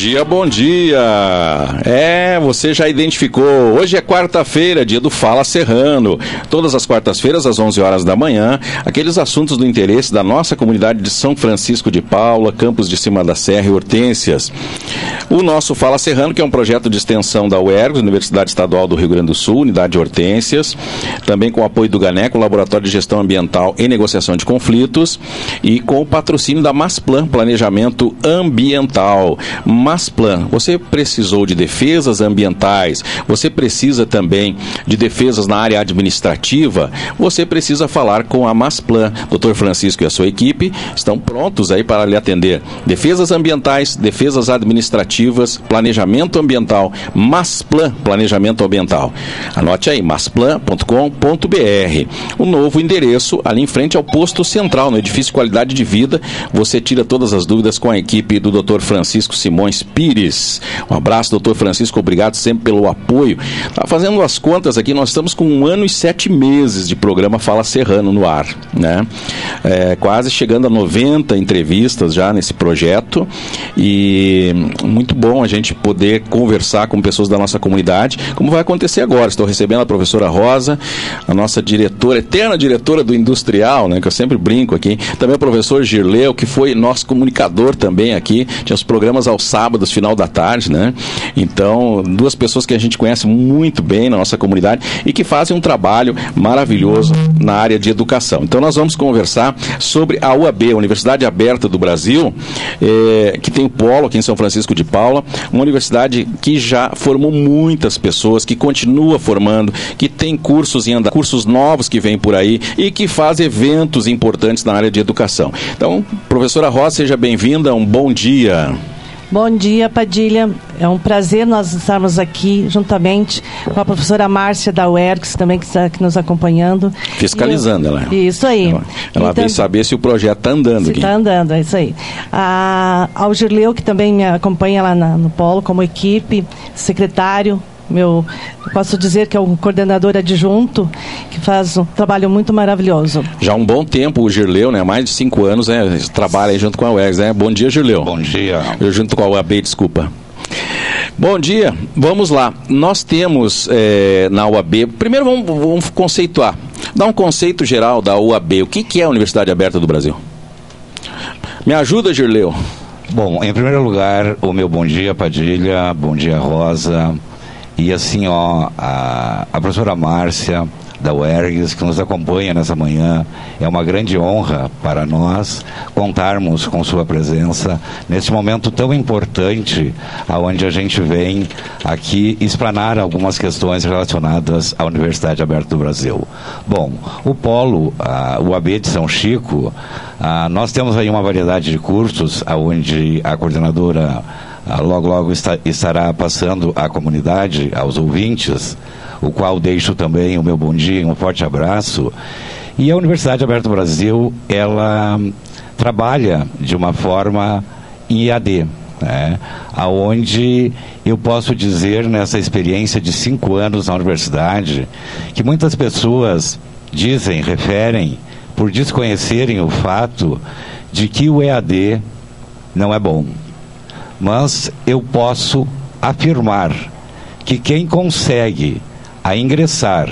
Dia, bom dia. É, você já identificou. Hoje é quarta-feira, dia do Fala Serrano. Todas as quartas-feiras, às 11 horas da manhã, aqueles assuntos do interesse da nossa comunidade de São Francisco de Paula, Campos de Cima da Serra e Hortências. O nosso Fala Serrano, que é um projeto de extensão da UERGS, Universidade Estadual do Rio Grande do Sul, Unidade de Hortências, também com o apoio do GANECO, Laboratório de Gestão Ambiental e Negociação de Conflitos, e com o patrocínio da Masplan, Planejamento Ambiental. Masplan, você precisou de defesas ambientais, você precisa também de defesas na área administrativa, você precisa falar com a Masplan. Dr. Francisco e a sua equipe estão prontos aí para lhe atender. Defesas ambientais, defesas administrativas, planejamento ambiental, Masplan Planejamento Ambiental. Anote aí, masplan.com.br. O novo endereço, ali em frente ao posto central, no edifício Qualidade de Vida, você tira todas as dúvidas com a equipe do Dr. Francisco Simão Pires. Um abraço, doutor Francisco, obrigado sempre pelo apoio. Tá fazendo as contas aqui, nós estamos com um ano e sete meses de programa Fala Serrano no ar, né? É, quase chegando a 90 entrevistas já nesse projeto e muito bom a gente poder conversar com pessoas da nossa comunidade, como vai acontecer agora. Estou recebendo a professora Rosa, a nossa diretora, eterna diretora do Industrial, né? Que eu sempre brinco aqui. Também o professor Girleu, que foi nosso comunicador também aqui. Tinha os programas ao sábados, final da tarde, né? Então, duas pessoas que a gente conhece muito bem na nossa comunidade e que fazem um trabalho maravilhoso na área de educação. Então, nós vamos conversar sobre a UAB, Universidade Aberta do Brasil, eh, que tem o polo aqui em São Francisco de Paula, uma universidade que já formou muitas pessoas, que continua formando, que tem cursos em andar, cursos novos que vêm por aí e que faz eventos importantes na área de educação. Então, professora Rosa, seja bem-vinda, um bom dia. Bom dia, Padilha. É um prazer nós estarmos aqui juntamente com a professora Márcia da UERGS, também que está aqui nos acompanhando. Fiscalizando eu, ela. Isso aí. Ela, ela então, vem saber se o projeto está andando. Está andando, é isso aí. A, ao Girleu, que também me acompanha lá na, no Polo como equipe, secretário, meu, posso dizer que é um coordenador adjunto que faz um trabalho muito maravilhoso. Já há um bom tempo o Girleu, né? Mais de cinco anos, né? Trabalha junto com a UERGS, né? Bom dia, Girleu. Bom dia. Eu junto com a UAB, desculpa. Bom dia, vamos lá. Nós temos é, na UAB, primeiro vamos, vamos, conceituar, dar um conceito geral da UAB. O que, que é a Universidade Aberta do Brasil? Me ajuda, Girleu. Bom, em primeiro lugar, o meu bom dia, Padilha, bom dia, Rosa, e assim, ó, a, a professora Márcia da UERGS, que nos acompanha nessa manhã, é uma grande honra para nós contarmos com sua presença nesse momento tão importante, aonde a gente vem aqui explanar algumas questões relacionadas à Universidade Aberta do Brasil. Bom, o Polo, o AB de São Chico, nós temos aí uma variedade de cursos, aonde a coordenadora logo logo está, estará passando à comunidade, aos ouvintes, o qual deixo também o meu bom dia um forte abraço. E a Universidade Aberta do Brasil, ela trabalha de uma forma IAD, né? aonde eu posso dizer nessa experiência de cinco anos na universidade que muitas pessoas dizem, referem, por desconhecerem o fato de que o EAD não é bom mas eu posso afirmar que quem consegue a ingressar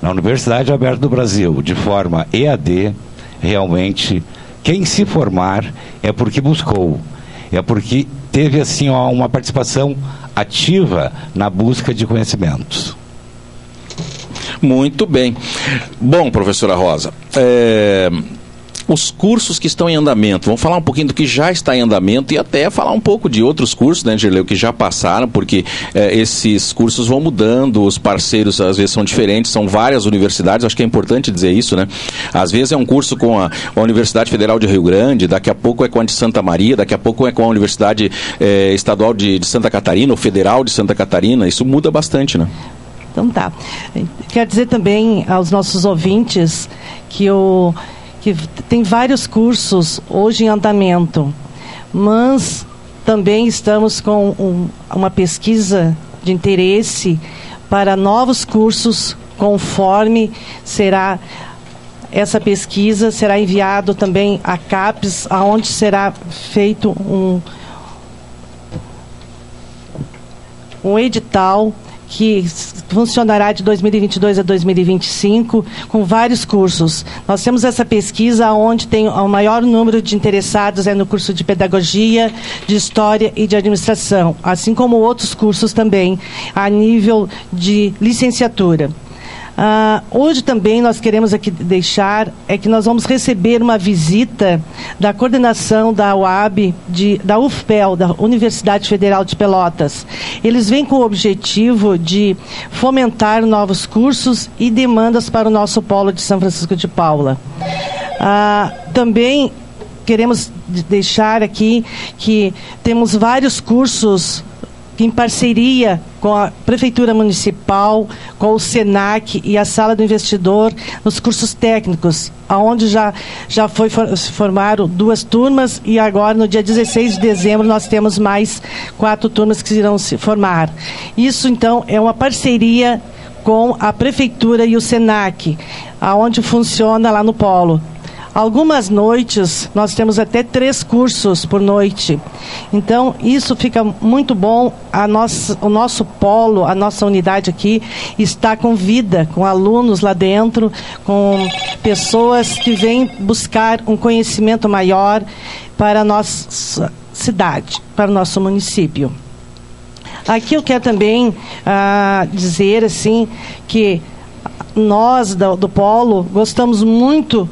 na Universidade Aberta do Brasil de forma EAD, realmente, quem se formar é porque buscou, é porque teve assim uma participação ativa na busca de conhecimentos. Muito bem. Bom, professora Rosa, é, os cursos que estão em andamento. Vamos falar um pouquinho do que já está em andamento e até falar um pouco de outros cursos, né, Gerleu, que já passaram, porque é, esses cursos vão mudando, os parceiros às vezes são diferentes, são várias universidades, acho que é importante dizer isso, né? Às vezes é um curso com a, a Universidade Federal de Rio Grande, daqui a pouco é com a de Santa Maria, daqui a pouco é com a Universidade é, Estadual de, de Santa Catarina, ou Federal de Santa Catarina, isso muda bastante, né? Então tá. Quero dizer também aos nossos ouvintes que o que tem vários cursos hoje em andamento, mas também estamos com um, uma pesquisa de interesse para novos cursos, conforme será essa pesquisa será enviado também a CAPES, aonde será feito um um edital que funcionará de 2022 a 2025 com vários cursos. Nós temos essa pesquisa onde tem o maior número de interessados é no curso de pedagogia, de história e de administração, assim como outros cursos também a nível de licenciatura. Uh, hoje também nós queremos aqui deixar é que nós vamos receber uma visita da coordenação da UAB, de, da UFPEL, da Universidade Federal de Pelotas. Eles vêm com o objetivo de fomentar novos cursos e demandas para o nosso polo de São Francisco de Paula. Uh, também queremos deixar aqui que temos vários cursos em parceria com a Prefeitura Municipal, com o SENAC e a Sala do Investidor, nos cursos técnicos, aonde já, já foi se formaram duas turmas e agora, no dia 16 de dezembro, nós temos mais quatro turmas que irão se formar. Isso, então, é uma parceria com a Prefeitura e o SENAC, aonde funciona lá no Polo. Algumas noites, nós temos até três cursos por noite. Então, isso fica muito bom. A nossa, o nosso polo, a nossa unidade aqui, está com vida, com alunos lá dentro, com pessoas que vêm buscar um conhecimento maior para a nossa cidade, para o nosso município. Aqui eu quero também ah, dizer assim que nós do, do Polo gostamos muito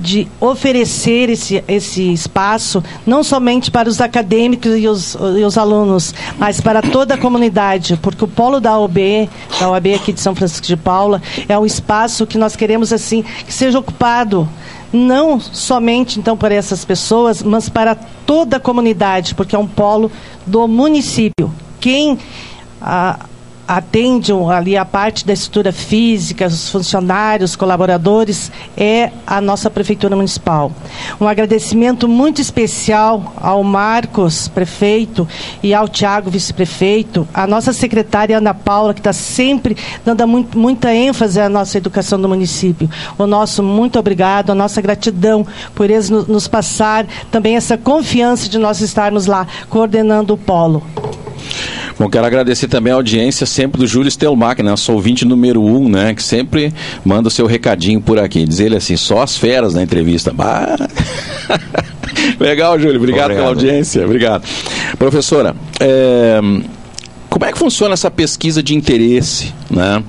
de oferecer esse, esse espaço, não somente para os acadêmicos e os, e os alunos, mas para toda a comunidade, porque o polo da OB, da OAB aqui de São Francisco de Paula, é um espaço que nós queremos assim que seja ocupado não somente então por essas pessoas, mas para toda a comunidade, porque é um polo do município. Quem ah, atende ali a parte da estrutura física, os funcionários, colaboradores, é a nossa Prefeitura Municipal. Um agradecimento muito especial ao Marcos, prefeito, e ao Tiago, vice-prefeito, a nossa secretária Ana Paula, que está sempre dando muito, muita ênfase à nossa educação do município. O nosso muito obrigado, a nossa gratidão por eles nos passar também essa confiança de nós estarmos lá coordenando o polo. Bom, quero agradecer também a audiência sempre do Júlio Stelmach, né? Nosso ouvinte número um, né? Que sempre manda o seu recadinho por aqui. Diz ele assim, só as feras na entrevista. Bah. Legal, Júlio. Obrigado, Obrigado, pela audiência. Obrigado. Professora, é, como é que funciona essa pesquisa de interesse né,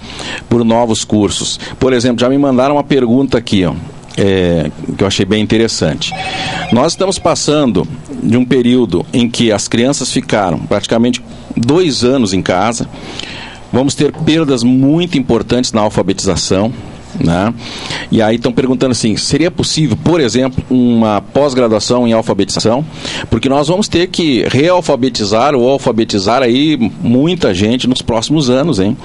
por novos cursos? Por exemplo, já me mandaram uma pergunta aqui, ó, é, que eu achei bem interessante. Nós estamos passando de um período em que as crianças ficaram praticamente dois anos em casa. Vamos ter perdas muito importantes na alfabetização. Né? E aí estão perguntando assim: seria possível, por exemplo, uma pós-graduação em alfabetização? Porque nós vamos ter que realfabetizar ou alfabetizar aí muita gente nos próximos anos, hein?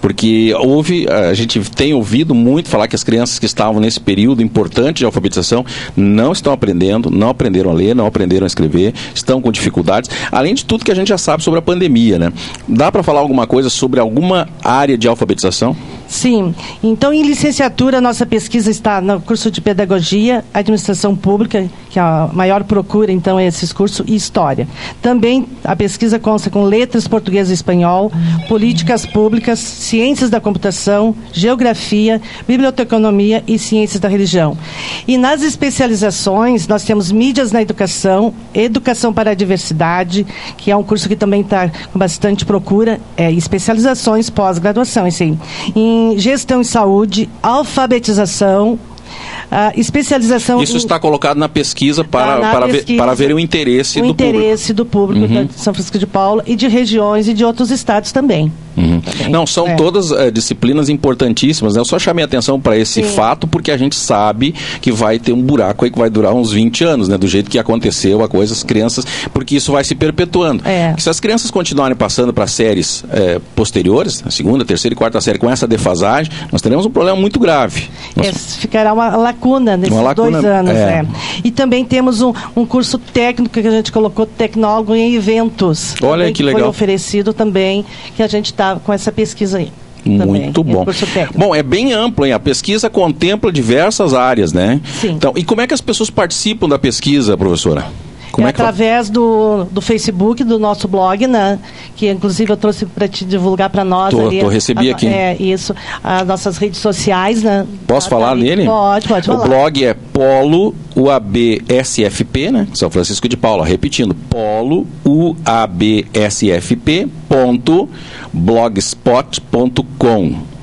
Porque houve, a gente tem ouvido muito falar que as crianças que estavam nesse período importante de alfabetização não estão aprendendo, não aprenderam a ler, não aprenderam a escrever, estão com dificuldades, além de tudo que a gente já sabe sobre a pandemia, né? Dá para falar alguma coisa sobre alguma área de alfabetização? Sim. Então, em licenciatura, nossa pesquisa está no curso de Pedagogia, Administração Pública, que a maior procura, então, é esses cursos, e História. Também a pesquisa consta com Letras, Português e Espanhol, Políticas Públicas, Ciências da Computação, Geografia, Biblioteconomia e Ciências da Religião. E nas especializações, nós temos Mídias na Educação, Educação para a Diversidade, que é um curso que também está com bastante procura, é, especializações pós-graduação, assim. Em gestão em saúde, alfabetização, Uh, especialização. Isso em... está colocado na pesquisa para, tá para, pesquisa, ver, para ver o interesse o do interesse público. do público uhum. de São Francisco de Paula e de regiões e de outros estados também. Uhum. também. Não, são é. todas é, disciplinas importantíssimas. Né? Eu só chamei atenção para esse Sim. fato porque a gente sabe que vai ter um buraco aí que vai durar uns 20 anos, né? Do jeito que aconteceu a coisa, as crianças, porque isso vai se perpetuando. É. Se as crianças continuarem passando para séries é, posteriores, a segunda, terceira e quarta série, com essa defasagem, nós teremos um problema muito grave. Nós... ficará uma lacuna nesses lacuna, dois anos. É. é. E também temos um, um, curso técnico que a gente colocou tecnólogo em eventos. Olha que legal. Foi oferecido também, que a gente está com essa pesquisa aí. Muito bom. Bom, é bem amplo, hein? A pesquisa contempla diversas áreas, né? Sim. Então, e como é que as pessoas participam da pesquisa, professora? Como é, é através do, do Facebook, do nosso blog, né? Que inclusive eu trouxe para te divulgar para nós. Tô, ali, tô recebi a, aqui. É, isso. As nossas redes sociais, né? Posso falar tá nele? Pode, pode falar. O blog é Polo UABSFP, né? São Francisco de Paula. Repetindo, Polo UABSFP.blogspot.com.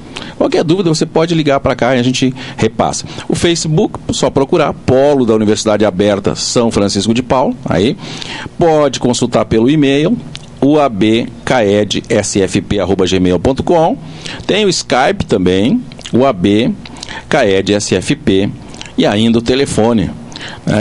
Qualquer dúvida você pode ligar para cá e a gente repassa. O Facebook, só procurar Polo da Universidade Aberta São Francisco de Paulo. Aí pode consultar pelo e-mail uabcaedsfp@gmail.com. Tem o Skype também, uabcaedsfp e ainda o telefone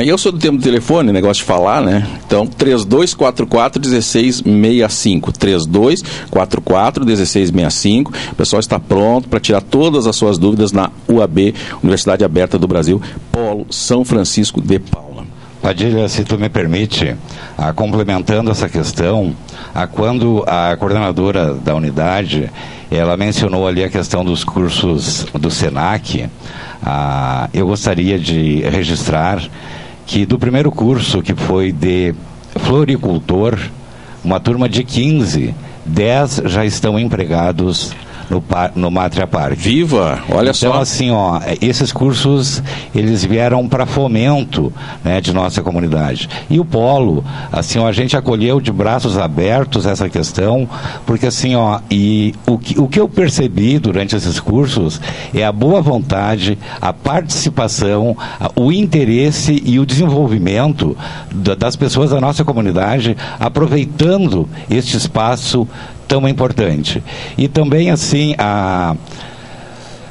eu sou do tempo do telefone, negócio de falar, né? Então, 3244-1665. 3244-1665. O pessoal está pronto para tirar todas as suas dúvidas na UAB, Universidade Aberta do Brasil, Polo São Francisco de Paula. Padilha, se tu me permite, a, complementando essa questão, a, quando a coordenadora da unidade, ela mencionou ali a questão dos cursos do SENAC, ah, eu gostaria de registrar que do primeiro curso, que foi de floricultor, uma turma de 15, 10 já estão empregados no, no Mátria Park. Viva! Olha então, só. Então, assim, ó, esses cursos, eles vieram para fomento né, de nossa comunidade. E o Polo, assim, ó, a gente acolheu de braços abertos essa questão, porque assim, ó, e o que, o que eu percebi durante esses cursos é a boa vontade, a participação, o interesse e o desenvolvimento das pessoas da nossa comunidade, aproveitando este espaço tão importante. E também, assim, a,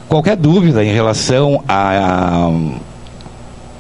qualquer dúvida em relação a, a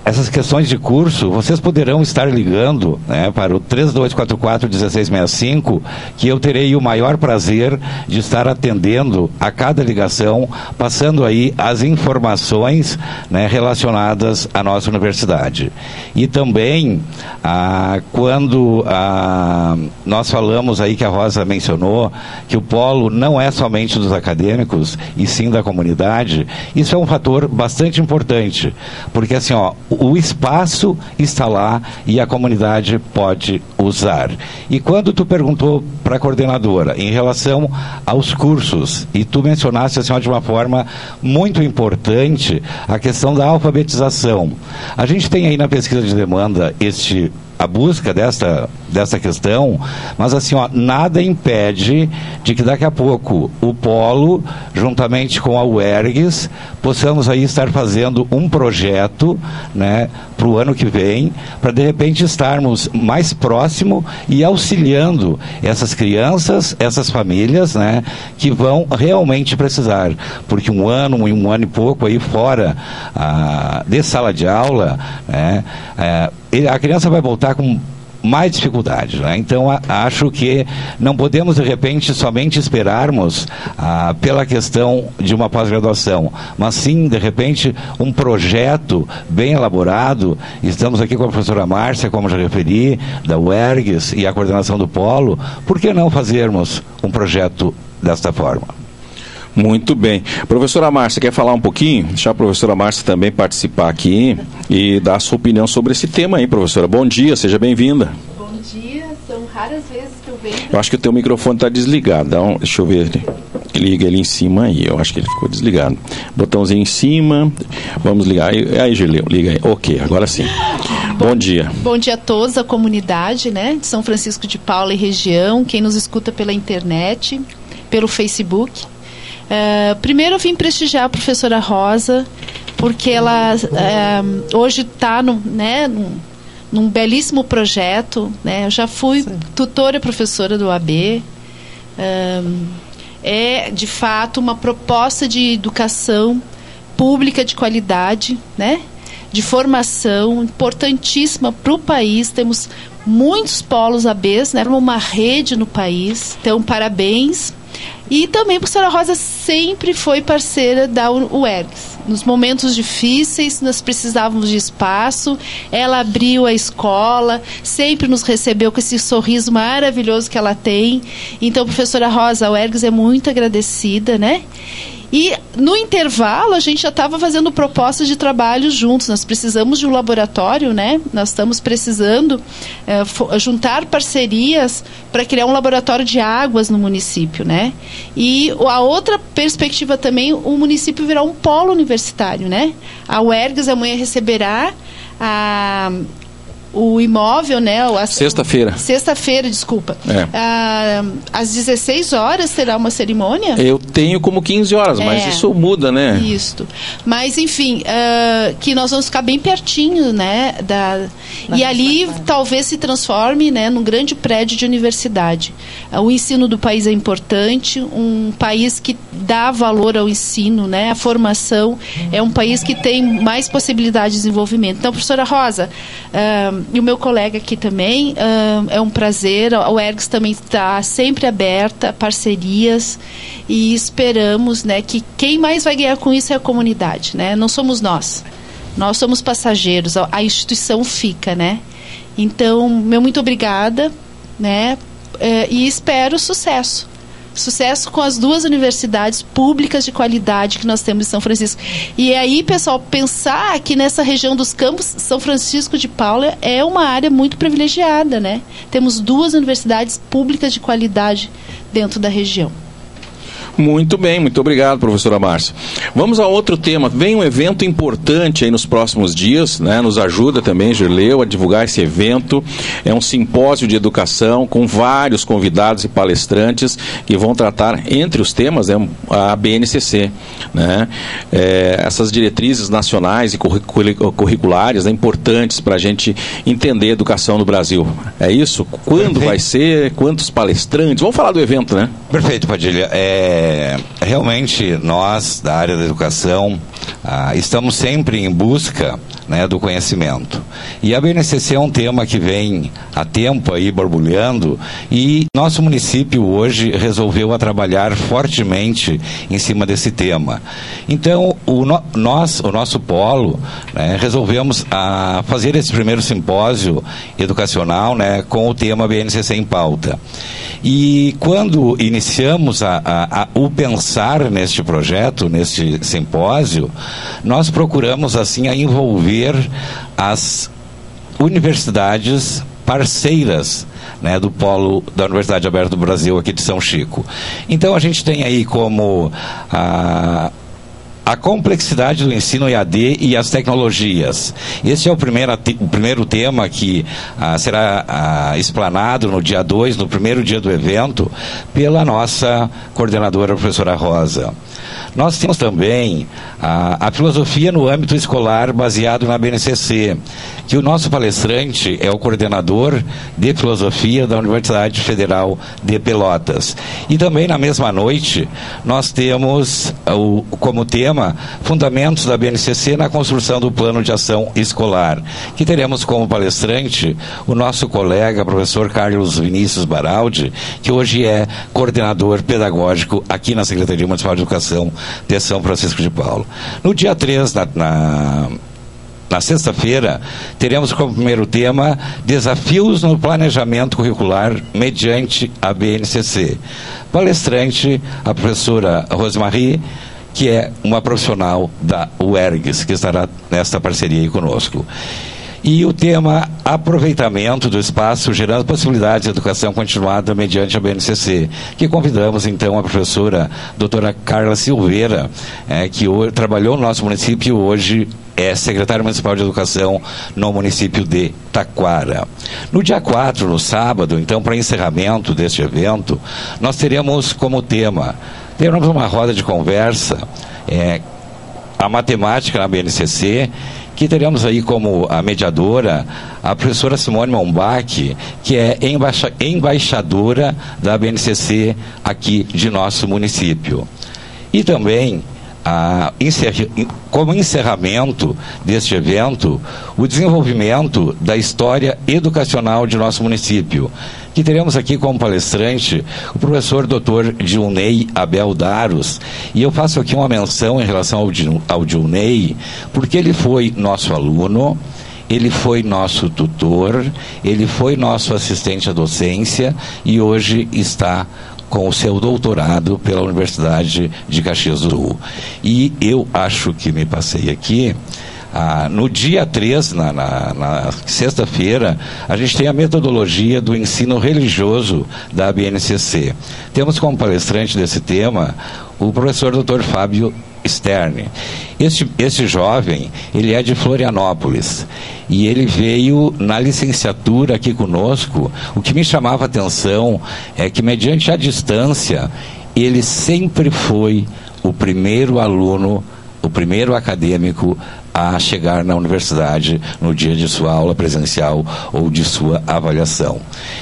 essas questões de curso, vocês poderão estar ligando né, para o 3244-1665, que eu terei o maior prazer de estar atendendo a cada ligação, passando aí as informações né, relacionadas à nossa universidade. E também, ah, quando ah, nós falamos aí que a Rosa mencionou, que o polo não é somente dos acadêmicos, e sim da comunidade, isso é um fator bastante importante, porque assim, ó, o espaço está lá e a comunidade pode usar. E quando tu perguntou para a coordenadora em relação aos cursos, e tu mencionaste assim, de uma forma muito importante a questão da alfabetização. A gente tem aí na pesquisa de demanda este a busca dessa, dessa questão, mas assim, ó, nada impede de que daqui a pouco o Polo, juntamente com a UERGS, possamos aí estar fazendo um projeto né, para o ano que vem, para de repente estarmos mais próximo e auxiliando essas crianças, essas famílias né, que vão realmente precisar. Porque um ano, um ano e pouco aí fora ah, de sala de aula, né, é, a criança vai voltar com mais dificuldades. Né? Então, a, acho que não podemos, de repente, somente esperarmos ah, pela questão de uma pós-graduação, mas sim, de repente, um projeto bem elaborado. Estamos aqui com a professora Márcia, como já referi, da UERGS e a coordenação do Polo. Por que não fazermos um projeto desta forma? Muito bem. Professora Márcia, quer falar um pouquinho? Deixar a professora Márcia também participar aqui e dar a sua opinião sobre esse tema aí, professora. Bom dia, seja bem-vinda. Bom dia, são raras vezes que eu venho. Eu acho que o teu microfone está desligado. Então, deixa eu ver. Liga ele em cima aí, eu acho que ele ficou desligado. Botãozinho em cima, vamos ligar. Aí, aí Gileu, liga aí. Ok, agora sim. Bom, bom, dia. Bom dia a todos, a comunidade né, de São Francisco de Paula e região, quem nos escuta pela internet, pelo Facebook. Uh, primeiro eu vim prestigiar a professora Rosa, porque ela uh, hoje está né, num, num, belíssimo projeto. Né? Eu já fui Sim. tutora e professora do AB. Uh, é, de fato, uma proposta de educação pública de qualidade, né? de formação importantíssima para o país. Temos muitos polos ABs, né? uma rede no país. Então, parabéns e também a professora Rosa sempre foi parceira da UERGS. Nos momentos difíceis, nós precisávamos de espaço, ela abriu a escola, sempre nos recebeu com esse sorriso maravilhoso que ela tem. Então, professora Rosa, a UERGS é muito agradecida, né? E no intervalo a gente já estava fazendo propostas de trabalho juntos. Nós precisamos de um laboratório, né? Nós estamos precisando é, juntar parcerias para criar um laboratório de águas no município, né? E a outra perspectiva também, o município virar um polo universitário, né? A UERGS amanhã receberá a, o imóvel, né? Sexta-feira. Sexta-feira, desculpa. É. Ah, às 16 horas será uma cerimônia? Eu tenho como 15 horas, mas É. isso muda, né? Isto. Mas, enfim, ah, que nós vamos ficar bem pertinho, né? Da, e ali talvez se transforme né, num grande prédio de universidade. Ah, o ensino do país é importante, um país que dá valor ao ensino, né? A formação é um país que tem mais possibilidade de desenvolvimento. Então, professora Rosa, ah, e o meu colega aqui também, ah, é um prazer. A UERGS também está sempre aberta a parcerias e esperamos né, que quem mais vai ganhar com isso é a comunidade, né? Não somos nós. Nós somos passageiros, a, a instituição fica, né? Então, meu muito obrigada, né? Eh, e espero sucesso. Sucesso com as duas universidades públicas de qualidade que nós temos em São Francisco. E aí, pessoal, pensar que nessa região dos campos, São Francisco de Paula é uma área muito privilegiada, né? Temos duas universidades públicas de qualidade dentro da região. Muito bem, muito obrigado, professora Márcia. Vamos a outro tema. Vem um evento importante aí nos próximos dias, né? Nos ajuda também, Gerleu, a divulgar esse evento. É um simpósio de educação com vários convidados e palestrantes que vão tratar, entre os temas, né, a BNCC, né? É, essas diretrizes nacionais e curriculares né, importantes para a gente entender a educação no Brasil. É isso? Quando Perfeito. vai ser? Quantos palestrantes? Vamos falar do evento, né? Perfeito, Padilha. É, realmente, nós, da área da educação, ah, estamos sempre em busca né, do conhecimento. E a BNCC é um tema que vem há tempo aí borbulhando e nosso município hoje resolveu a trabalhar fortemente em cima desse tema. Então, o no- nós, o nosso polo, né, resolvemos ah, fazer esse primeiro simpósio educacional né, com o tema BNCC em pauta. E quando iniciamos a- a- a- o pensar neste projeto, neste simpósio, nós procuramos assim a envolver as universidades parceiras né, do polo da Universidade Aberta do Brasil aqui de São Chico. Então a gente tem aí como a a complexidade do ensino EAD e as tecnologias. Este é o primeiro, o primeiro tema que ah, será ah, explanado no dia 2, no primeiro dia do evento, pela nossa coordenadora, professora Rosa. Nós temos também a, a filosofia no âmbito escolar baseado na BNCC, que o nosso palestrante é o coordenador de filosofia da Universidade Federal de Pelotas. E também na mesma noite nós temos ah, o, como tema Fundamentos da BNCC na construção do plano de ação escolar, que teremos como palestrante o nosso colega, professor Carlos Vinícius Baraldi, que hoje é coordenador pedagógico aqui na Secretaria Municipal de Educação de São Francisco de Paulo. No dia 3, na, na na sexta-feira, teremos como primeiro tema Desafios no Planejamento Curricular mediante a BNCC. Palestrante, a professora Rosemarie, que é uma profissional da UERGS, que estará nesta parceria aí conosco. E o tema aproveitamento do espaço gerando possibilidades de educação continuada mediante a BNCC, que convidamos então a professora doutora Carla Silveira, eh, que hoje, trabalhou no nosso município e hoje é secretária municipal de educação no município de Taquara. No dia 4, no sábado, então, para encerramento deste evento, nós teremos como tema, teremos uma roda de conversa, eh, a matemática na BNCC, que teremos aí como a mediadora a professora Simone Mombach, que é embaixa- embaixadora da BNCC aqui de nosso município. E também, como encerramento deste evento, o desenvolvimento da história educacional de nosso município, que teremos aqui como palestrante o professor Dr. Dilney Abel Daros. E eu faço aqui uma menção em relação ao, Dil- ao Dilney, porque ele foi nosso aluno, ele foi nosso tutor, ele foi nosso assistente à docência e hoje está com o seu doutorado pela Universidade de Caxias do Sul. E eu acho que me passei aqui. Ah, no dia 3, na, na, na sexta-feira, a gente tem a metodologia do ensino religioso da BNCC. Temos como palestrante desse tema o professor Dr. Fábio Stern. Este, este jovem, ele é de Florianópolis e ele veio na licenciatura aqui conosco. O que me chamava a atenção é que, mediante a distância, ele sempre foi o primeiro aluno, o primeiro acadêmico a chegar na universidade no dia de sua aula presencial ou de sua avaliação.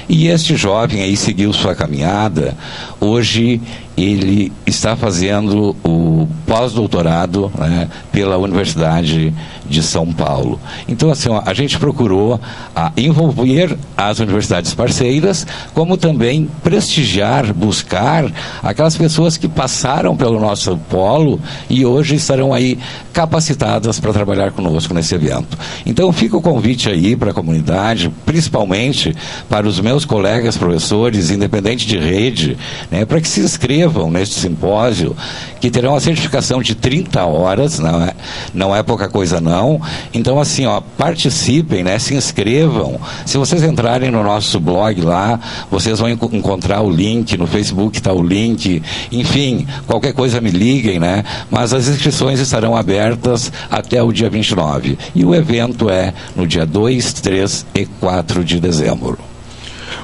E este jovem aí seguiu sua caminhada. Hoje ele está fazendo o pós-doutorado né, pela Universidade de São Paulo. Então, assim, a gente procurou a, envolver as universidades parceiras, como também prestigiar, buscar aquelas pessoas que passaram pelo nosso polo e hoje estarão aí capacitadas para trabalhar conosco nesse evento. Então, fica o convite aí para a comunidade, principalmente para os meus colegas professores, independente de rede, né, para que se inscrevam inscrevam neste simpósio, que terão a certificação de 30 horas, não é, não é pouca coisa não. Então, assim, ó, participem, né, se inscrevam. Se vocês entrarem no nosso blog lá, vocês vão enco encontrar o link, no Facebook está o link, enfim, qualquer coisa me liguem, né? Mas as inscrições estarão abertas até o dia 29. E o evento é no dia 2, 3 e 4 de dezembro.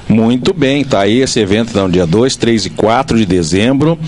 Muito bem, tá aí esse evento no dia 2, 3 e 4 de dezembro,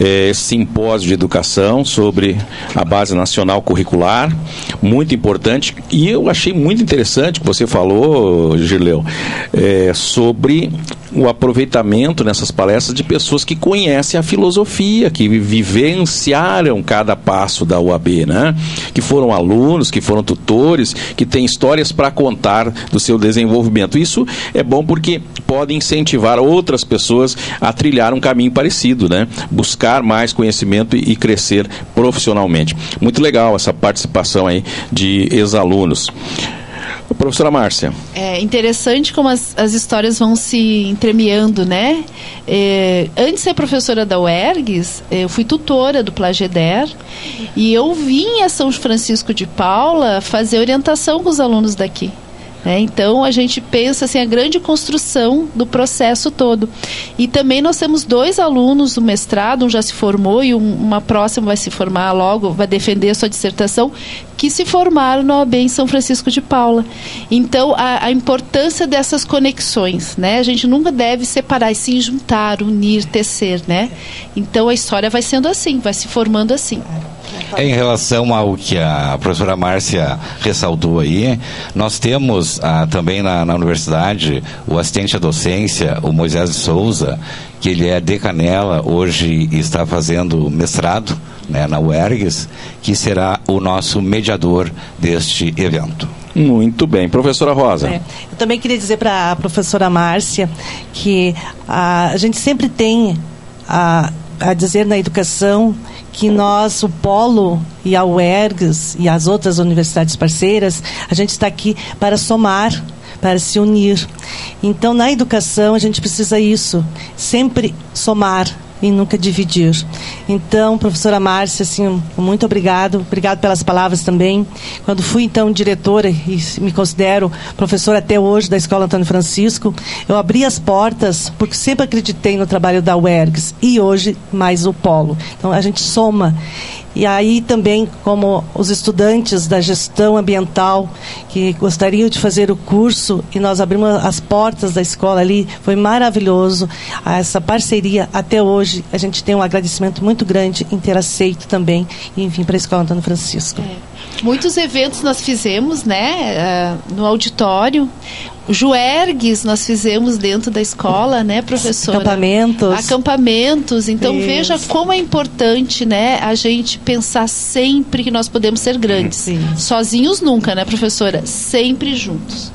é, esse simpósio de educação sobre a base nacional curricular, muito importante. E eu achei muito interessante que você falou, Girleu, é, sobre o aproveitamento nessas palestras de pessoas que conhecem a filosofia, que vivenciaram cada passo da UAB, né? Que foram alunos, que foram tutores, que têm histórias para contar do seu desenvolvimento. Isso é bom porque pode incentivar outras pessoas a trilhar um caminho parecido, né? Buscar mais conhecimento e crescer profissionalmente. Muito legal essa participação aí de ex-alunos. Professora Márcia. É interessante como as, as histórias vão se entremeando, né? É, antes de ser professora da UERGS, eu fui tutora do Plageder e eu vim a São Francisco de Paula fazer orientação com os alunos daqui. Né? Então a gente pensa assim a grande construção do processo todo. E também nós temos dois alunos do mestrado, um já se formou e um, uma próxima vai se formar logo, vai defender a sua dissertação, que se formaram na OAB em São Francisco de Paula. Então a, a importância dessas conexões, né? A gente nunca deve separar e se juntar, unir, tecer, né? Então a história vai sendo assim, vai se formando assim. Em relação ao que a professora Márcia ressaltou aí, nós temos ah, também na, na, universidade o assistente à docência, o Moisés de Souza, que ele é de Canela, hoje está fazendo mestrado né, na UERGS, que será o nosso mediador deste evento. Muito bem. Professora Rosa. É, eu também queria dizer para a professora Márcia que a, a gente sempre tem a, a dizer na educação que nós, o Polo e a UERGS e as outras universidades parceiras, a gente está aqui para somar, para se unir. Então, na educação, a gente precisa isso, sempre somar, e nunca dividir. Então, professora Márcia, assim, muito obrigado, obrigado pelas palavras também. Quando fui então diretora e me considero professora até hoje da Escola Antônio Francisco, eu abri as portas porque sempre acreditei no trabalho da UERGS e hoje mais o Polo. Então a gente soma e aí também, como os estudantes da gestão ambiental que gostariam de fazer o curso e nós abrimos as portas da escola ali, foi maravilhoso. Essa parceria até hoje, a gente tem um agradecimento muito grande em ter aceito também e vir para a Escola Antônio Francisco. É. Muitos eventos nós fizemos, né, uh, no auditório. Juergues nós fizemos dentro da escola, né, professora? Acampamentos. Acampamentos. Então Isso. veja como é importante, né, a gente pensar sempre que nós podemos ser grandes. Sozinhos nunca, né, professora? Sempre juntos.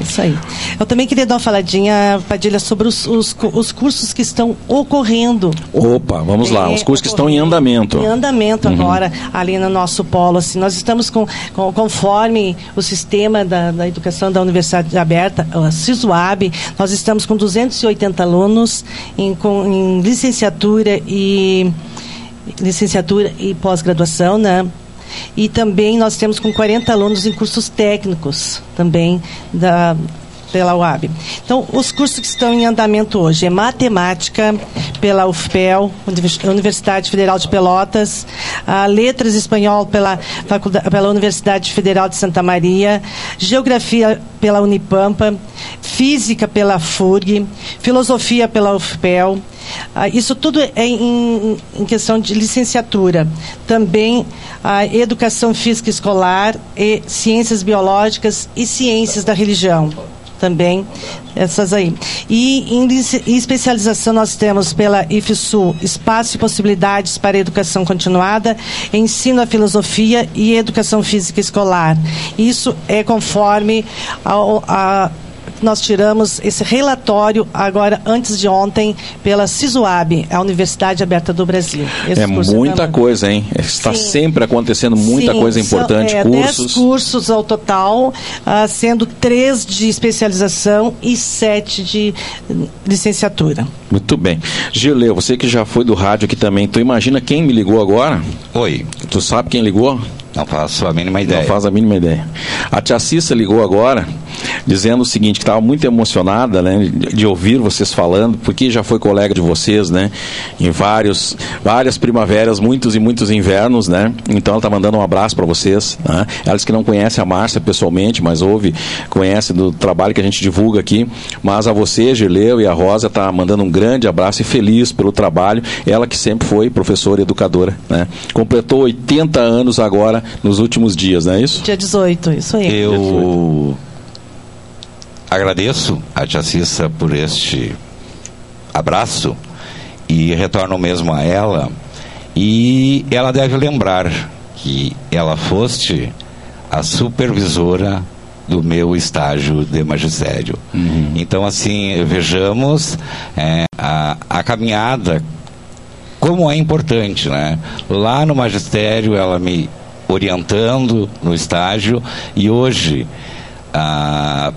Isso aí. Eu também queria dar uma faladinha, Padilha, sobre os, os, os cursos que estão ocorrendo. Opa, vamos lá, É, os cursos que estão em andamento. Em andamento Uhum. agora, ali no nosso polo. Assim, nós estamos com, com- conforme o sistema da, da educação da Universidade Aberta, a CISUAB, nós estamos com 280 alunos em, com, em licenciatura e licenciatura e pós-graduação, né? E também nós temos com 40 alunos em cursos técnicos também da pela UAB. Então, os cursos que estão em andamento hoje é matemática pela UFPEL, Univers- Universidade Federal de Pelotas, letras espanhol pela, faculdade, pela Universidade Federal de Santa Maria, geografia pela Unipampa, física pela FURG, filosofia pela UFPEL, ah, isso tudo é em, em questão de licenciatura. Também a educação física escolar e ciências biológicas e ciências da religião. Também essas aí. E em, em especialização nós temos pela IFSU Espaço e Possibilidades para Educação Continuada, Ensino à Filosofia e Educação Física Escolar. Isso é conforme ao- a nós tiramos esse relatório agora, antes de ontem, pela CISUAB, a Universidade Aberta do Brasil. Esse É muita coisa, hein? Está Sim. sempre acontecendo muita Sim, coisa são, importante, é, cursos. 10 cursos ao total, ah, sendo três de especialização e sete de licenciatura. Muito bem. Gileu, você que já foi do rádio aqui também, tu imagina quem me ligou agora? Oi, Tu sabe quem ligou? não faço a mínima ideia. Não faz a mínima ideia. A tia Cissa ligou agora, dizendo o seguinte, que estava muito emocionada, né, de, ouvir vocês falando, porque já foi colega de vocês, né, em vários, várias primaveras, muitos e muitos invernos, né, então ela está mandando um abraço para vocês, né, ela disse que não conhece a Márcia pessoalmente, mas ouve, conhece do trabalho que a gente divulga aqui, mas a você, Gileu e a Rosa, está mandando um grande abraço e feliz pelo trabalho, ela que sempre foi professora e educadora, né, completou 80 anos agora, nos últimos dias, não é isso? Dia 18, isso aí. Eu agradeço a Tia Cissa por este abraço e retorno mesmo a ela. E ela deve lembrar que ela foste a supervisora do meu estágio de magistério. Então, assim, vejamos é, a, a caminhada como é importante, né? Lá no magistério, ela me orientando no estágio e hoje, ah,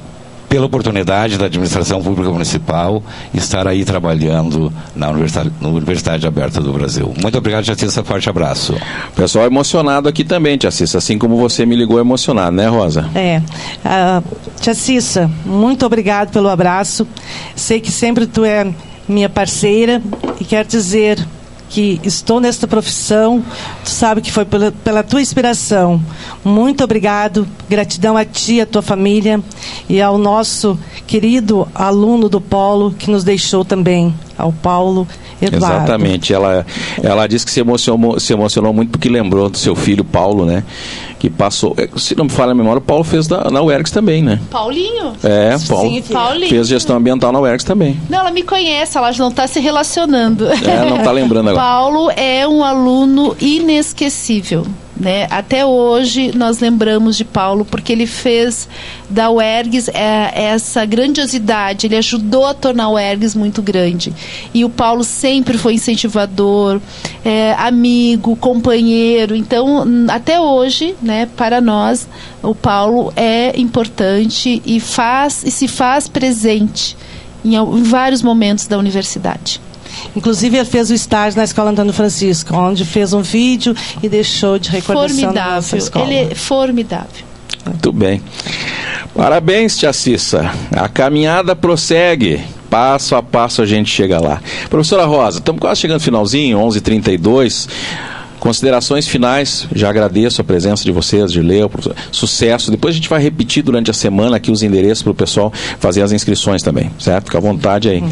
pela oportunidade da administração pública municipal, estar aí trabalhando na Universidade, na Universidade Aberta do Brasil. Muito obrigado, Jacissa. Forte abraço. Pessoal emocionado aqui também, Tia Cissa, assim como você me ligou emocionado, né, Rosa? É. Ah, tia Cissa, muito obrigado pelo abraço. Sei que sempre tu é minha parceira e quero dizer que estou nesta profissão, tu sabe que foi pela, pela tua inspiração. Muito obrigado, gratidão a ti, a tua família e ao nosso querido aluno do Polo que nos deixou também, ao Paulo Eduardo. Exatamente. Ela, ela disse que se emocionou, se emocionou muito porque lembrou do seu filho Paulo, né? Que passou. eh, Se não me falha a memória, o Paulo fez da, na UERGS também, né? Paulinho? É, Paulo. Sim, Paulinho. Fez gestão ambiental na UERGS também. Não, ela me conhece, ela não está se relacionando. É, não tá lembrando agora. Paulo é um aluno inesquecível. Né? Até hoje nós lembramos de Paulo porque ele fez da UERGS é, essa grandiosidade, ele ajudou a tornar a UERGS muito grande. E o Paulo sempre foi incentivador, é, amigo, companheiro. Então, até hoje, né, para nós, o Paulo é importante e faz e se faz presente em, em vários momentos da universidade. Inclusive, ele fez o estágio na Escola Antônio Francisco, onde fez um vídeo e deixou de recordação na nossa Formidável. escola. Ele é formidável. Muito bem. Parabéns, Tia Cissa. A caminhada prossegue. Passo a passo a gente chega lá. Professora Rosa, estamos quase chegando no finalzinho, 11h32. Considerações finais, já agradeço a presença de vocês, de Leo, professor. sucesso. Depois a gente vai repetir durante a semana aqui os endereços para o pessoal fazer as inscrições também, certo? Fica à vontade aí.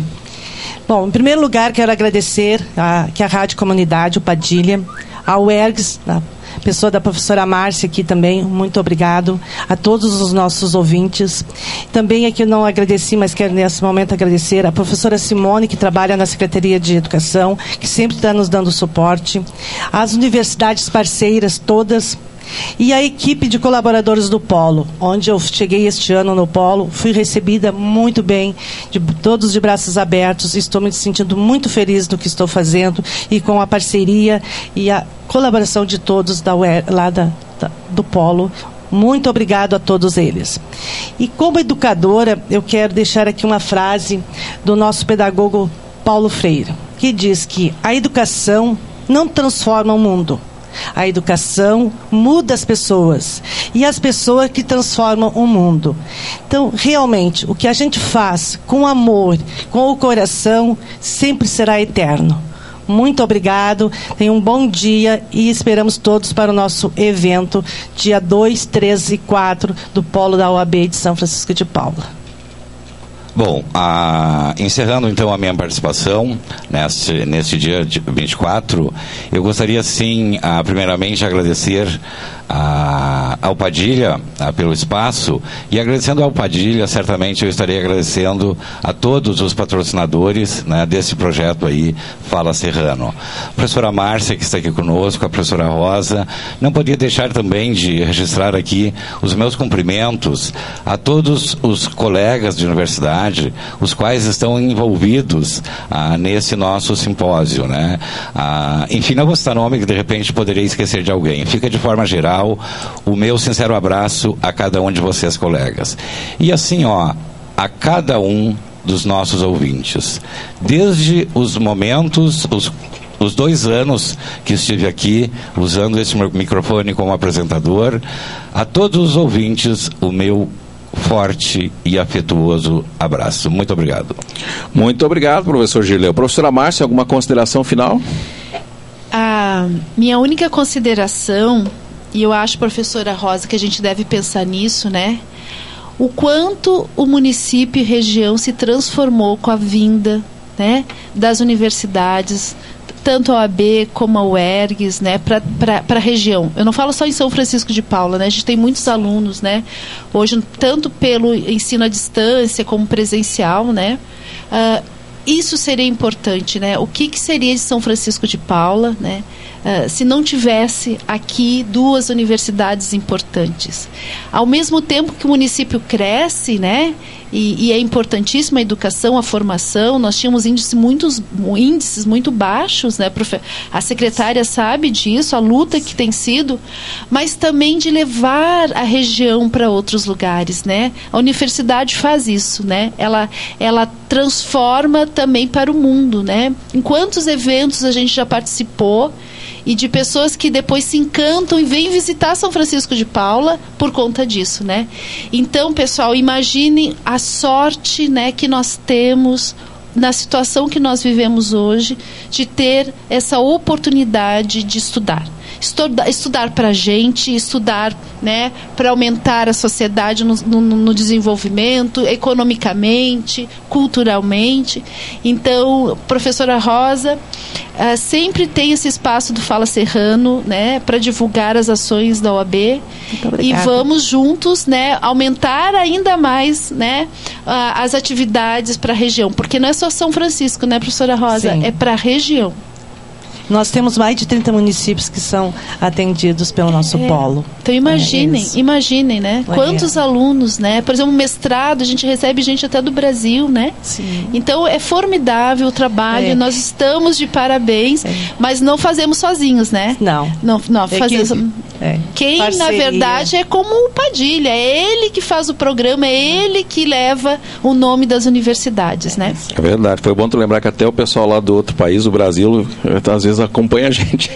Bom, em primeiro lugar, quero agradecer a, que a Rádio Comunidade, o Padilha, a UERGS, a pessoa da professora Márcia aqui também, muito obrigado a todos os nossos ouvintes. Também aqui eu não agradeci, mas quero nesse momento agradecer a professora Simone, que trabalha na Secretaria de Educação, que sempre está nos dando suporte, as universidades parceiras todas, E a equipe de colaboradores do Polo, onde eu cheguei este ano no Polo, fui recebida muito bem, de, todos de braços abertos. Estou me sentindo muito feliz no que estou fazendo e com a parceria e a colaboração de todos da, lá da, da, do Polo. Muito obrigado a todos eles. E como educadora, eu quero deixar aqui uma frase do nosso pedagogo Paulo Freire, que diz que a educação não transforma o mundo a educação muda as pessoas e as pessoas que transformam o mundo. Então, realmente, o que a gente faz com amor, com o coração, sempre será eterno. Muito obrigado, tenham um bom dia e esperamos todos para o nosso evento, dia 2, 3 e 4 do Polo da OAB de São Francisco de Paula. Bom, a, encerrando então a minha participação neste, neste dia 24, eu gostaria sim, a, primeiramente, agradecer a, ao Padilha a, pelo espaço e agradecendo ao Padilha, certamente eu estarei agradecendo a todos os patrocinadores né, desse projeto aí, Fala Serrano. A professora Márcia, que está aqui conosco, a professora Rosa, não podia deixar também de registrar aqui os meus cumprimentos a todos os colegas de universidade, os quais estão envolvidos ah, nesse nosso simpósio. Né? Ah, enfim, não vou citar nome que de repente poderia esquecer de alguém. Fica de forma geral o meu sincero abraço a cada um de vocês, colegas. E assim, ó, a cada um dos nossos ouvintes. Desde os momentos, os, os dois anos que estive aqui usando esse microfone como apresentador, a todos os ouvintes, o meu forte e afetuoso abraço. Muito obrigado. Muito obrigado, professor Gileu. Professora Márcia, alguma consideração final? A minha única consideração e eu acho, professora Rosa, que a gente deve pensar nisso, né? O quanto o município e região se transformou com a vinda né, das universidades, tanto a OAB como a UERGS, né, para a região. Eu não falo só em São Francisco de Paula, né, a gente tem muitos alunos, né, hoje, tanto pelo ensino à distância como presencial, né, uh, isso seria importante, né, o que, que seria de São Francisco de Paula, né, uh, se não tivesse aqui duas universidades importantes. Ao mesmo tempo que o município cresce, né, e, e, é importantíssima a educação, a formação. Nós tínhamos índices, muitos, índices muito baixos, né? A secretária sabe disso, a luta que tem sido, mas também de levar a região para outros lugares, né? A universidade faz isso, né? Ela, ela transforma também para o mundo, né? Em quantos eventos a gente já participou? E de pessoas que depois se encantam e vêm visitar São Francisco de Paula por conta disso, né? Então, pessoal, imaginem a sorte, né, que nós temos na situação que nós vivemos hoje de ter essa oportunidade de estudar estudar, estudar para a gente, estudar né, para aumentar a sociedade no, no, no, desenvolvimento, economicamente, culturalmente. Então, professora Rosa uh, sempre tem esse espaço do Fala Serrano né, para divulgar as ações da OAB e vamos juntos né, aumentar ainda mais né, as atividades para a região, porque não é só São Francisco, né, professora Rosa? Sim. É para a região. Nós temos mais de 30 municípios que são atendidos pelo nosso é. polo. Então imaginem, é imaginem, né? É. Quantos alunos, né? Por exemplo, mestrado, a gente recebe gente até do Brasil, né? Sim. Então é formidável o trabalho, é. nós estamos de parabéns, é. mas não fazemos sozinhos, né? Não. Não, não fazemos. Quem, Parceria. na verdade, é como o Padilha, é ele que faz o programa, é ele que leva o nome das universidades, né? É verdade. Foi bom tu lembrar que até o pessoal lá do outro país, o Brasil, às vezes acompanha a gente.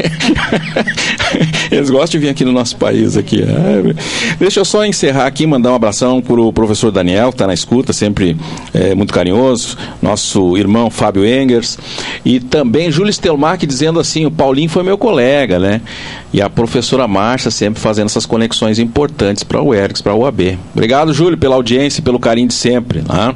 Eles gostam de vir aqui no nosso país aqui. É. Deixa eu só encerrar aqui, mandar um abração para o professor Daniel, que está na escuta, sempre é, muito carinhoso, nosso irmão Fábio Engers, e também Júlio Stelmach dizendo assim, o Paulinho foi meu colega, né? E a professora Márcia sempre fazendo essas conexões importantes para o ERGS, para a UAB. Obrigado, Júlio, pela audiência e pelo carinho de sempre. Né?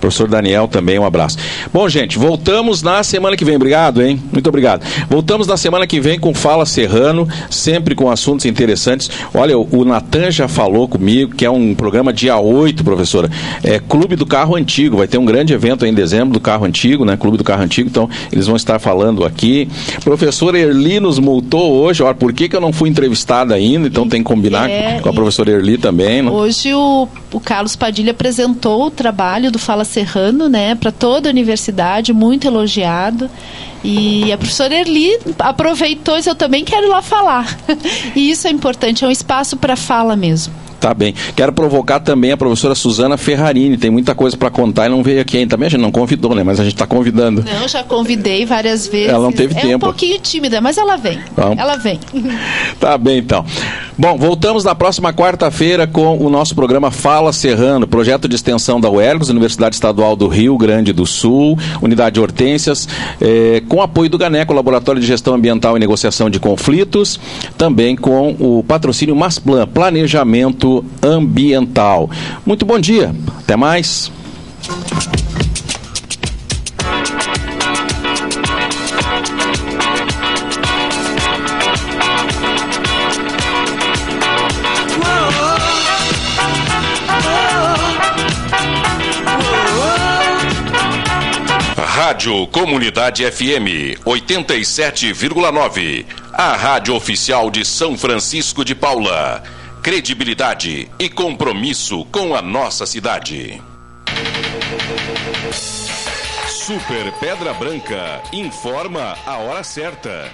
Professor Daniel também, um abraço. Bom, gente, voltamos na semana que vem. Obrigado, hein? Muito obrigado. Voltamos na semana que vem com Fala Serrano, sempre com assuntos interessantes. Olha, o Natan já falou comigo que é um programa dia 8, professora. É Clube do Carro Antigo. Vai ter um grande evento em dezembro do Carro Antigo, né? Clube do Carro Antigo. Então, eles vão estar falando aqui. Professor Erli nos multou hoje, olha, por que, que eu não fui entrevistado convidada ainda, então tem que combinar É, com a professora Erli também. Né? Hoje o, o Carlos Padilha apresentou o trabalho do Fala Serrano, né, para toda a universidade, muito elogiado. E a professora Erli aproveitou e disse, eu também quero ir lá falar. e isso é importante, é um espaço para fala mesmo. Tá bem. Quero provocar também a professora Suzana Ferrarini. Tem muita coisa para contar e não veio aqui ainda. Também a gente não convidou, né? Mas a gente está convidando. Não, já convidei várias vezes. Ela não teve é tempo. um pouquinho tímida, mas ela vem. Vamos. Ela vem. Tá bem, então. Bom, voltamos na próxima quarta-feira com o nosso programa Fala Serrano, projeto de extensão da UERGS, Universidade Estadual do Rio Grande do Sul, Unidade Hortências, eh, com apoio do GANECO, Laboratório de Gestão Ambiental e Negociação de Conflitos, também com o patrocínio Masplan, Planejamento Ambiental. Muito bom dia, até mais. Rádio Comunidade FM 87,9. A rádio oficial de São Francisco de Paula. Credibilidade e compromisso com a nossa cidade. Super Pedra Branca informa a hora certa.